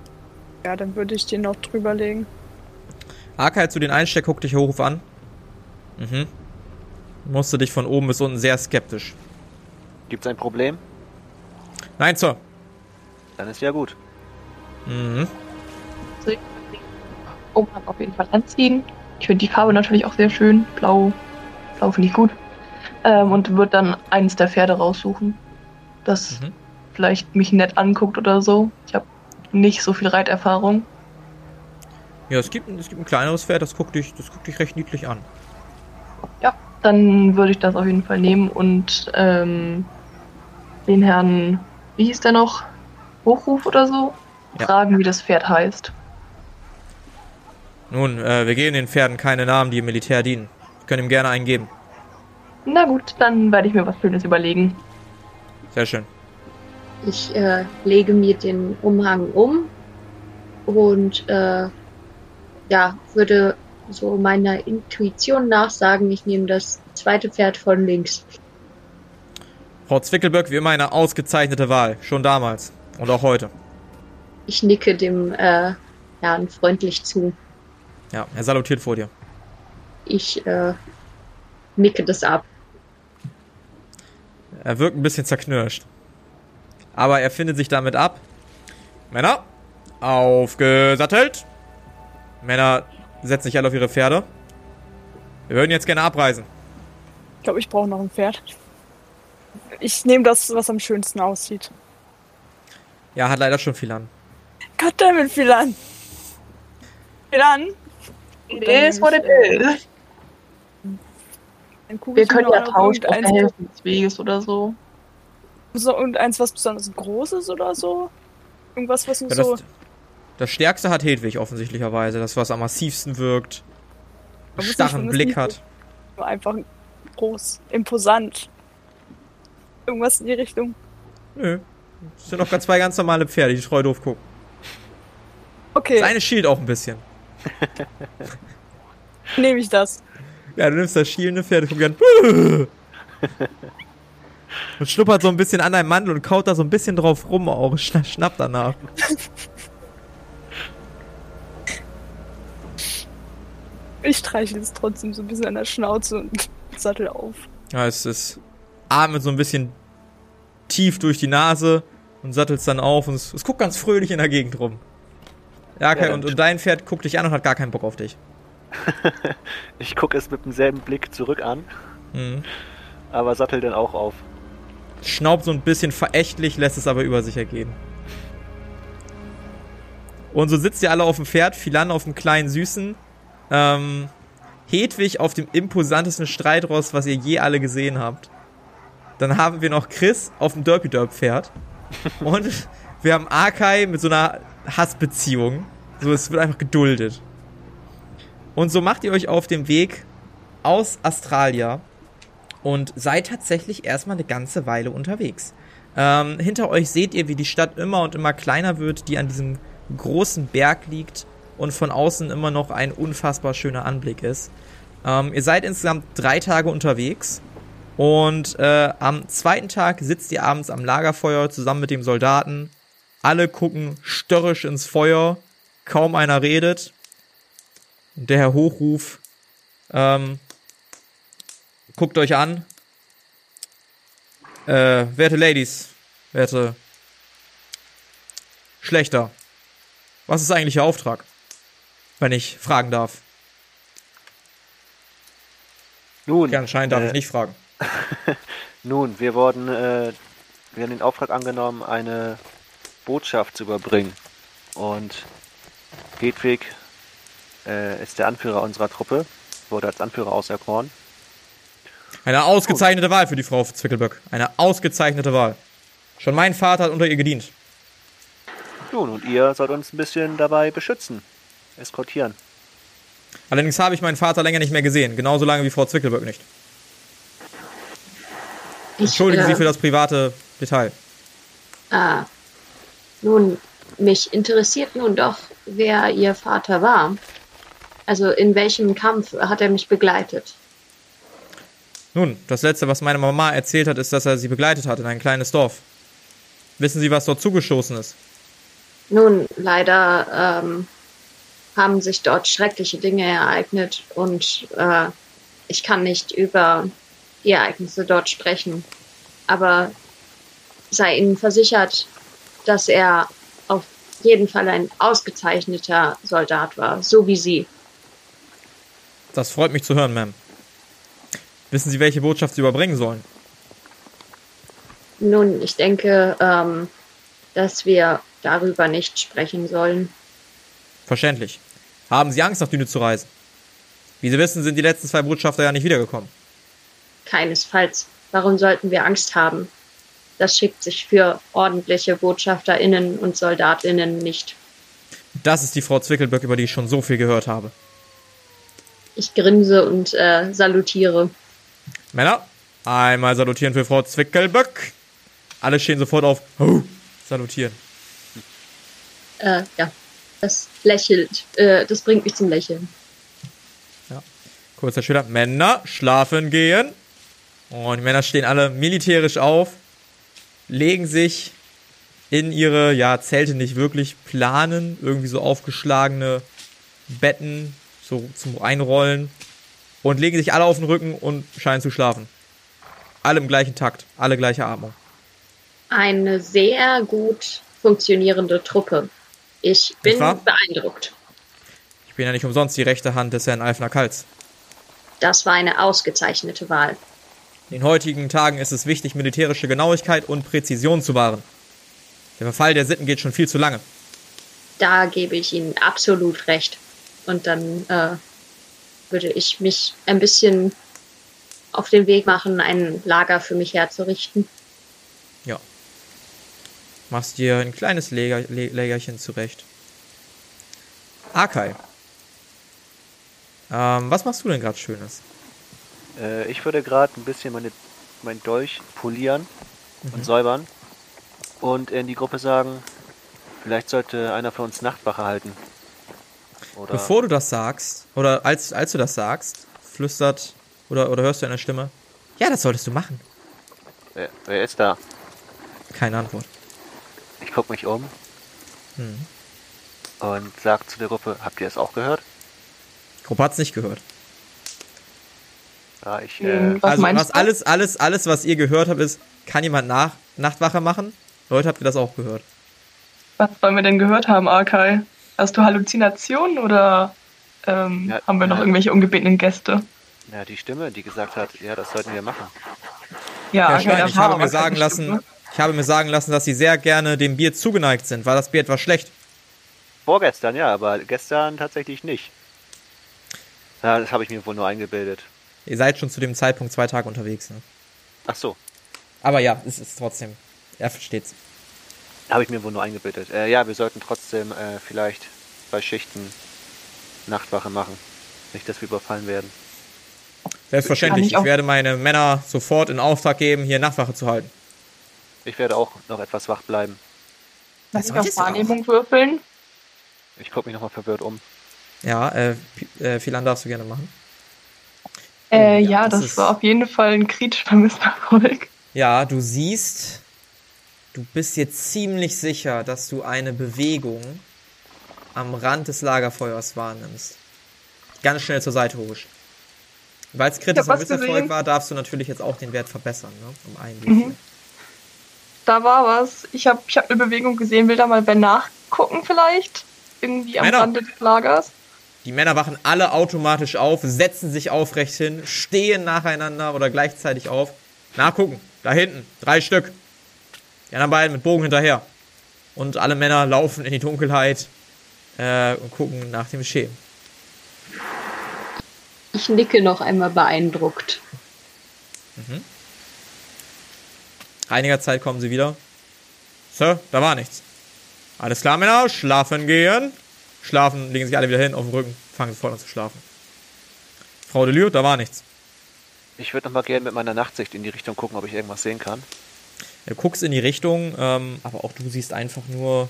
Ja, dann würde ich den noch drüber legen. Arkai zu den Einsteck, guck dich Hochruf an. Mhm. Musste dich von oben bis unten sehr skeptisch. Gibt's ein Problem? Nein, Sir. Dann ist ja gut. Mhm. Also ich würde den Umhang auf jeden Fall anziehen. Ich finde die Farbe natürlich auch sehr schön. Blau, blau finde ich gut. Ähm, und würde dann eines der Pferde raussuchen, das Mhm. vielleicht mich nett anguckt oder so. Ich habe nicht so viel Reiterfahrung. Ja, es gibt, ein- es gibt ein kleineres Pferd, das guckt dich, das guckt dich recht niedlich an. Ja, dann würde ich das auf jeden Fall nehmen und ähm, den Herrn, wie hieß der noch? Hochruf oder so? Ja. Fragen, wie das Pferd heißt. Nun, äh, wir geben den Pferden keine Namen, die im Militär dienen. Wir können ihm gerne einen geben. Na gut, dann werde ich mir was Schönes überlegen. Sehr schön. Ich äh, lege mir den Umhang um und äh, ja, würde so meiner Intuition nachsagen, ich nehme das zweite Pferd von links. Frau Zwickelböck, wie immer eine ausgezeichnete Wahl. Schon damals. Und auch heute. Ich nicke dem äh, Herrn freundlich zu. Ja, er salutiert vor dir. Ich äh, nicke das ab. Er wirkt ein bisschen zerknirscht. Aber er findet sich damit ab. Männer, aufgesattelt. Männer setzen sich alle auf ihre Pferde. Wir würden jetzt gerne abreisen. Ich glaube, ich brauche noch ein Pferd. Ich nehme das, was am schönsten aussieht. Ja, hat leider schon viel an. Goddammit, Philan. Philan. It is what it is. Wir können ja tauschen auf der irgendeins- Hälfte des Weges oder so. So, und eins, was besonders Großes oder so? Irgendwas, was nur Ja, das, so. das Stärkste hat Hedwig offensichtlicherweise. Das, was am massivsten wirkt. Muss Starren nicht- Blick hat. nicht Nur einfach groß, imposant. Irgendwas in die Richtung. Nö. Das sind doch ganz zwei ganz normale Pferde, die treu doof gucken. Okay, Das eine schielt auch ein bisschen. nehme ich das. Ja, du nimmst das schielende Pferd, guck an. Und schnuppert so ein bisschen an deinem Mantel und kaut da so ein bisschen drauf rum auch. Schna schnappt danach. Ich streichel es trotzdem so ein bisschen an der Schnauze und sattel auf. Ja, es ist atmet so ein bisschen tief durch die Nase und sattelst dann auf und es, es guckt ganz fröhlich in der Gegend rum. Ja, okay, Ja, und, und dein Pferd guckt dich an und hat gar keinen Bock auf dich. Ich gucke es mit demselben Blick zurück an, Mhm. aber sattel dann auch auf. Schnaubt so ein bisschen verächtlich, lässt es aber über sich ergehen. Und so sitzt ihr alle auf dem Pferd, Philan auf dem kleinen Süßen, ähm, Hedwig auf dem imposantesten Streitross, was ihr je alle gesehen habt. Dann haben wir noch Chris auf dem Derpy Derp Pferd. Und wir haben Arkai mit so einer Hassbeziehung. So, es wird einfach geduldet. Und so macht ihr euch auf den Weg aus Australia und seid tatsächlich erstmal eine ganze Weile unterwegs. Ähm, hinter euch seht ihr, wie die Stadt immer und immer kleiner wird, die an diesem großen Berg liegt und von außen immer noch ein unfassbar schöner Anblick ist. Ähm, ihr seid insgesamt drei Tage unterwegs und äh, am zweiten Tag sitzt ihr abends am Lagerfeuer zusammen mit dem Soldaten. Alle gucken störrisch ins Feuer, kaum einer redet. Der Herr Hochruf ähm, guckt euch an. Äh, werte Ladies, werte Schlechter, was ist eigentlich Ihr Auftrag? Wenn ich fragen darf. Nun, Ja, anscheinend darf äh, ich nicht fragen. Nun, wir wurden, äh, wir haben den Auftrag angenommen, eine Botschaft zu überbringen. Und Hedwig äh, ist der Anführer unserer Truppe, wurde als Anführer auserkoren. Eine ausgezeichnete Wahl für die Frau Zwickelböck. Eine ausgezeichnete Wahl. Schon mein Vater hat unter ihr gedient. Nun, und ihr sollt uns ein bisschen dabei beschützen, eskortieren. Allerdings habe ich meinen Vater länger nicht mehr gesehen. Genauso lange wie Frau Zwickelböck nicht. Entschuldigen Sie äh, für das private Detail. Ah, nun, mich interessiert nun doch, wer Ihr Vater war. Also in welchem Kampf hat er mich begleitet? Nun, das letzte, was meine Mama erzählt hat, ist, dass er sie begleitet hat in ein kleines Dorf. Wissen Sie, was dort zugestoßen ist? Nun, leider ähm, haben sich dort schreckliche Dinge ereignet und äh, ich kann nicht über Ereignisse dort sprechen. Aber sei Ihnen versichert, dass er auf jeden Fall ein ausgezeichneter Soldat war, so wie Sie. Das freut mich zu hören, Ma'am. Wissen Sie, welche Botschaft Sie überbringen sollen? Nun, ich denke, ähm, dass wir darüber nicht sprechen sollen. Verständlich. Haben Sie Angst, nach Düne zu reisen? Wie Sie wissen, sind die letzten zwei Botschafter ja nicht wiedergekommen. Keinesfalls. Warum sollten wir Angst haben? Das schickt sich für ordentliche BotschafterInnen und SoldatInnen nicht. Das ist die Frau Zwickelböck, über die ich schon so viel gehört habe. Ich grinse und äh, salutiere. Männer, einmal salutieren für Frau Zwickelböck. Alle stehen sofort auf. Oh, salutieren. Äh, ja, das lächelt. Äh, das bringt mich zum Lächeln. Kurzer Schüler. Männer, schlafen gehen. Und die Männer stehen alle militärisch auf, legen sich in ihre, ja, Zelte nicht wirklich planen, irgendwie so aufgeschlagene Betten, so zum Einrollen. und legen sich alle auf den Rücken und scheinen zu schlafen. Alle im gleichen Takt, alle gleiche Atmung. Eine sehr gut funktionierende Truppe. Ich bin beeindruckt. Ich bin ja nicht umsonst die rechte Hand des Herrn Alfner Kals. Das war eine ausgezeichnete Wahl. In den heutigen Tagen ist es wichtig, militärische Genauigkeit und Präzision zu wahren. Der Verfall der Sitten geht schon viel zu lange. Da gebe ich Ihnen absolut recht. Und dann äh, würde ich mich ein bisschen auf den Weg machen, ein Lager für mich herzurichten. Ja. Machst dir ein kleines Läger, Lä Lägerchen zurecht. Akai. Ähm, was machst du denn gerade Schönes? Äh, ich würde gerade ein bisschen meine, mein Dolch polieren und säubern und in die Gruppe sagen, vielleicht sollte einer von uns Nachtwache halten. Oder Bevor du das sagst, oder als, als du das sagst, flüstert oder, oder hörst du eine Stimme, ja, das solltest du machen. wer, wer ist da? Keine Antwort. Ich gucke mich um Hm. und sag zu der Gruppe, habt ihr es auch gehört? Die Gruppe hat's nicht gehört. Ja, ich, Hm, äh, Was also was du? alles, alles, alles, was ihr gehört habt, ist, kann jemand nach, Nachtwache machen? Leute, habt ihr das auch gehört? Was sollen wir denn gehört haben, Arkai? Hast du Halluzinationen oder ähm, Ja, haben wir noch ja. irgendwelche ungebetenen Gäste? ja, die Stimme, die gesagt hat, ja, das sollten wir machen. Ja, Herr Stein, ich habe mir sagen keine Stimme. lassen, ich habe mir sagen lassen, dass sie sehr gerne dem Bier zugeneigt sind. War das Bier etwas schlecht? Vorgestern, ja, aber gestern tatsächlich nicht. Ja, das habe ich mir wohl nur eingebildet. Ihr seid schon zu dem Zeitpunkt zwei Tage unterwegs, ne? Ach so, Aber ja, es ist trotzdem. Er versteht's. habe ich mir wohl nur eingebildet. Äh, ja, wir sollten trotzdem äh, vielleicht bei Schichten Nachtwache machen. Nicht, dass wir überfallen werden. Selbstverständlich. Ich Ich werde meine Männer sofort in Auftrag geben, hier Nachtwache zu halten. Ich werde auch noch etwas wach bleiben. Lass mich auf. Wahrnehmung würfeln. Ich gucke mich nochmal verwirrt um. Ja, äh, äh, Philan darfst du gerne machen. Äh, ja, ja, das das, war auf jeden Fall ein kritischer Misserfolg. Ja, du siehst, du bist dir ziemlich sicher, dass du eine Bewegung am Rand des Lagerfeuers wahrnimmst. Ganz schnell zur Seite huscht. Weil es kritischer Misserfolg gesehen. war, darfst du natürlich jetzt auch den Wert verbessern, ne? Um einen Mhm. Da war was. Ich habe ich hab eine Bewegung gesehen, will da mal wer nachgucken vielleicht? Irgendwie am. Rande des Lagers. Die Männer wachen alle automatisch auf, setzen sich aufrecht hin, stehen nacheinander oder gleichzeitig auf. Nachgucken, da hinten, drei Stück. Die anderen beiden mit Bogen hinterher. Und alle Männer laufen in die Dunkelheit äh, und gucken nach dem Geschehen. Ich nicke noch einmal beeindruckt. Nach einiger Zeit kommen sie wieder. Sir, da war nichts. Alles klar, Männer, schlafen gehen. Schlafen, legen sich alle wieder hin auf den Rücken, fangen sofort an zu schlafen. Frau Delure, da war nichts. Ich würde nochmal gerne mit meiner Nachtsicht in die Richtung gucken, ob ich irgendwas sehen kann. Du guckst in die Richtung, ähm, aber auch du siehst einfach nur,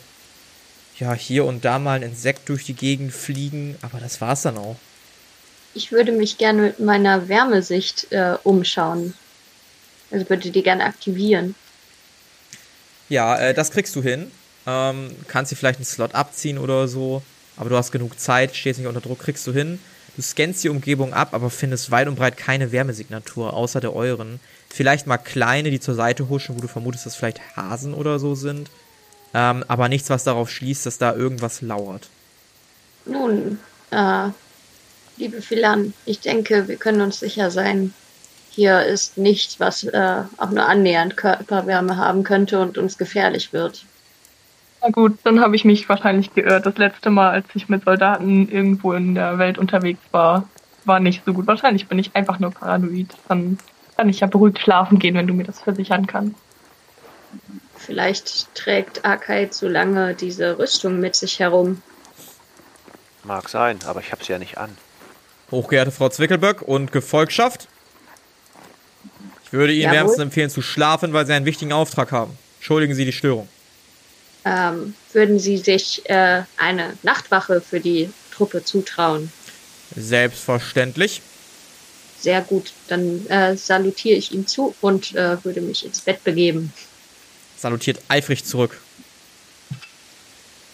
ja, hier und da mal ein Insekt durch die Gegend fliegen, aber das war's dann auch. Ich würde mich gerne mit meiner Wärmesicht äh, umschauen. Also würde die gerne aktivieren. Ja, äh, das kriegst du hin. Ähm, kannst dir vielleicht einen Slot abziehen oder so, aber du hast genug Zeit, stehst nicht unter Druck, kriegst du hin. Du scannst die Umgebung ab, aber findest weit und breit keine Wärmesignatur, außer der euren. Vielleicht mal kleine, die zur Seite huschen, wo du vermutest, dass vielleicht Hasen oder so sind. Ähm, aber nichts, was darauf schließt, dass da irgendwas lauert. Nun, äh, liebe Philan, ich denke, wir können uns sicher sein. Hier ist nichts, was äh, auch nur annähernd Körperwärme haben könnte und uns gefährlich wird. Na gut, dann habe ich mich wahrscheinlich geirrt. Das letzte Mal, als ich mit Soldaten irgendwo in der Welt unterwegs war, war nicht so gut. Wahrscheinlich bin ich einfach nur paranoid. Dann kann ich ja beruhigt schlafen gehen, wenn du mir das versichern kannst. Vielleicht trägt Akai zu lange diese Rüstung mit sich herum. Mag sein, aber ich habe sie ja nicht an. Hochgeehrte Frau Zwickelböck und Gefolgschaft, ich würde Ihnen Jawohl. wärmstens empfehlen zu schlafen, weil Sie einen wichtigen Auftrag haben. Entschuldigen Sie die Störung. Ähm, würden Sie sich äh, eine Nachtwache für die Truppe zutrauen? Selbstverständlich. Sehr gut, dann äh, salutiere ich ihm zu und äh, würde mich ins Bett begeben. Salutiert eifrig zurück.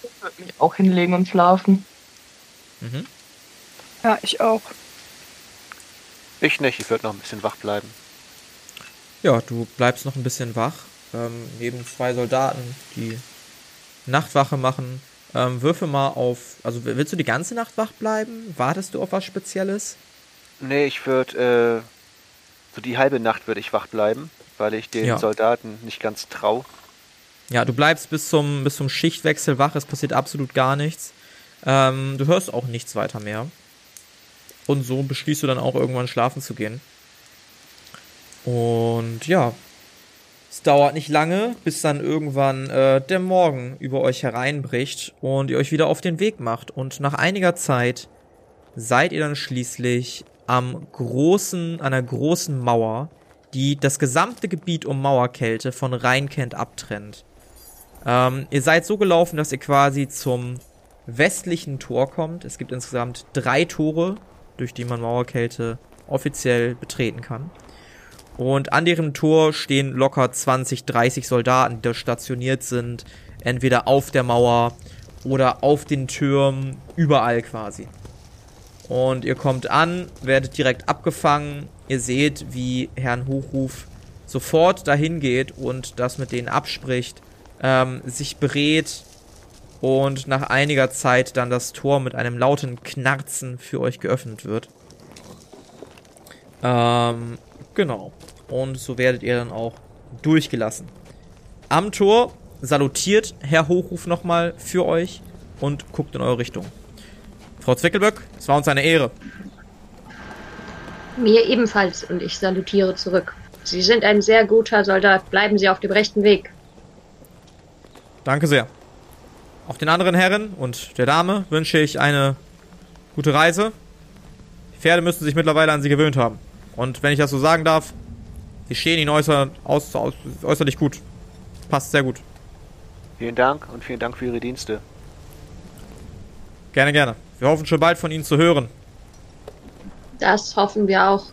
Ich würde mich auch hinlegen und schlafen. Mhm. Ja, ich auch. Ich nicht, ich würde noch ein bisschen wach bleiben. Ja, du bleibst noch ein bisschen wach. Ähm, neben zwei Soldaten, die Nachtwache machen. Ähm, würfe mal auf. Also willst du die ganze Nacht wach bleiben? Wartest du auf was Spezielles? Nee, ich würde, äh, so die halbe Nacht würde ich wach bleiben, weil ich den Ja. Soldaten nicht ganz trau. Ja, du bleibst bis zum, bis zum Schichtwechsel wach, es passiert absolut gar nichts. Ähm, du hörst auch nichts weiter mehr. Und so beschließt du dann auch irgendwann schlafen zu gehen. Und ja, es dauert nicht lange, bis dann irgendwann äh, der Morgen über euch hereinbricht und ihr euch wieder auf den Weg macht. Und nach einiger Zeit seid ihr dann schließlich am großen, einer großen Mauer, die das gesamte Gebiet um Mauerkälte von Rheinkent abtrennt. Ähm, ihr seid so gelaufen, dass ihr quasi zum westlichen Tor kommt. Es gibt insgesamt drei Tore, durch die man Mauerkälte offiziell betreten kann. Und an deren Tor stehen locker 20, 30 Soldaten, die da stationiert sind. Entweder auf der Mauer oder auf den Türmen, überall quasi. Und ihr kommt an, werdet direkt abgefangen. Ihr seht, wie Herrn Hochruf sofort dahin geht und das mit denen abspricht, ähm, sich berät und nach einiger Zeit dann das Tor mit einem lauten Knarzen für euch geöffnet wird. Ähm, genau. Und so werdet ihr dann auch durchgelassen. Am Tor salutiert Herr Hochruf nochmal für euch und guckt in eure Richtung. Frau Zwickelböck, es war uns eine Ehre. Mir ebenfalls und ich salutiere zurück. Sie sind ein sehr guter Soldat. Bleiben Sie auf dem rechten Weg. Danke sehr. Auch den anderen Herren und der Dame wünsche ich eine gute Reise. Die Pferde müssen sich mittlerweile an sie gewöhnt haben. Und wenn ich das so sagen darf, sie stehen ihnen äußer, aus, aus, äußerlich gut. Passt sehr gut. Vielen Dank und vielen Dank für Ihre Dienste. Gerne, gerne. Wir hoffen schon bald von Ihnen zu hören. Das hoffen wir auch.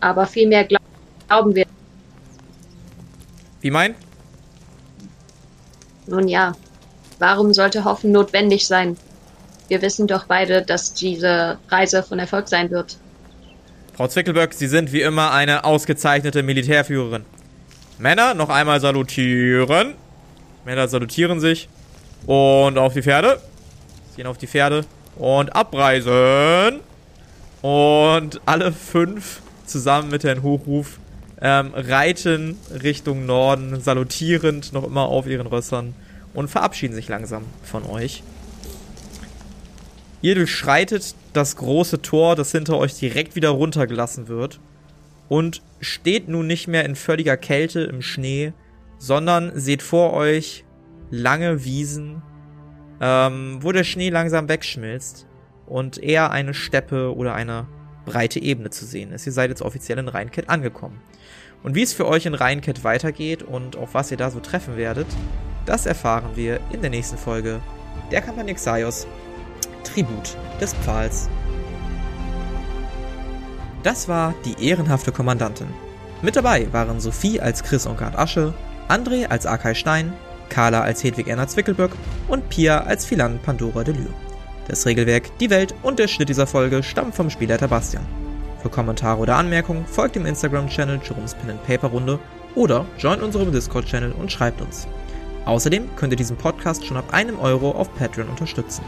Aber vielmehr glau- glauben wir. Wie mein? Nun ja, warum sollte Hoffen notwendig sein? Wir wissen doch beide, dass diese Reise von Erfolg sein wird. Frau Zwickelböck, Sie sind wie immer eine ausgezeichnete Militärführerin. Männer, noch einmal salutieren. Männer salutieren sich. Und auf die Pferde. Sie gehen auf die Pferde. Und abreisen. Und alle fünf zusammen mit Herrn Hochruf ähm, reiten Richtung Norden, salutierend noch immer auf ihren Rössern und verabschieden sich langsam von euch. Ihr durchschreitet das große Tor, das hinter euch direkt wieder runtergelassen wird und steht nun nicht mehr in völliger Kälte im Schnee, sondern seht vor euch lange Wiesen, ähm, wo der Schnee langsam wegschmilzt und eher eine Steppe oder eine breite Ebene zu sehen ist. Ihr seid jetzt offiziell in Rheinkett angekommen. Und wie es für euch in Rheinkett weitergeht und auf was ihr da so treffen werdet, das erfahren wir in der nächsten Folge der Kampagne Xaios Tribut des Pfahls. Das war die ehrenhafte Kommandantin. Mit dabei waren Sophie als Chris Onkard Asche, André als Arkay Stein, Carla als Hedwig Erna Zwickelböck und Pia als Philan Pandora de Lure. Das Regelwerk, die Welt und der Schnitt dieser Folge stammen vom Spielleiter Bastian. Für Kommentare oder Anmerkungen folgt dem Instagram-Channel Jerome's Pen and Paper Runde oder joint unserem Discord-Channel und schreibt uns. Außerdem könnt ihr diesen Podcast schon ab einem Euro auf Patreon unterstützen.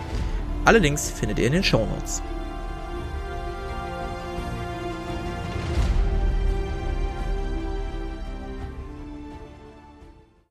Alle Links findet ihr in den Show Notes.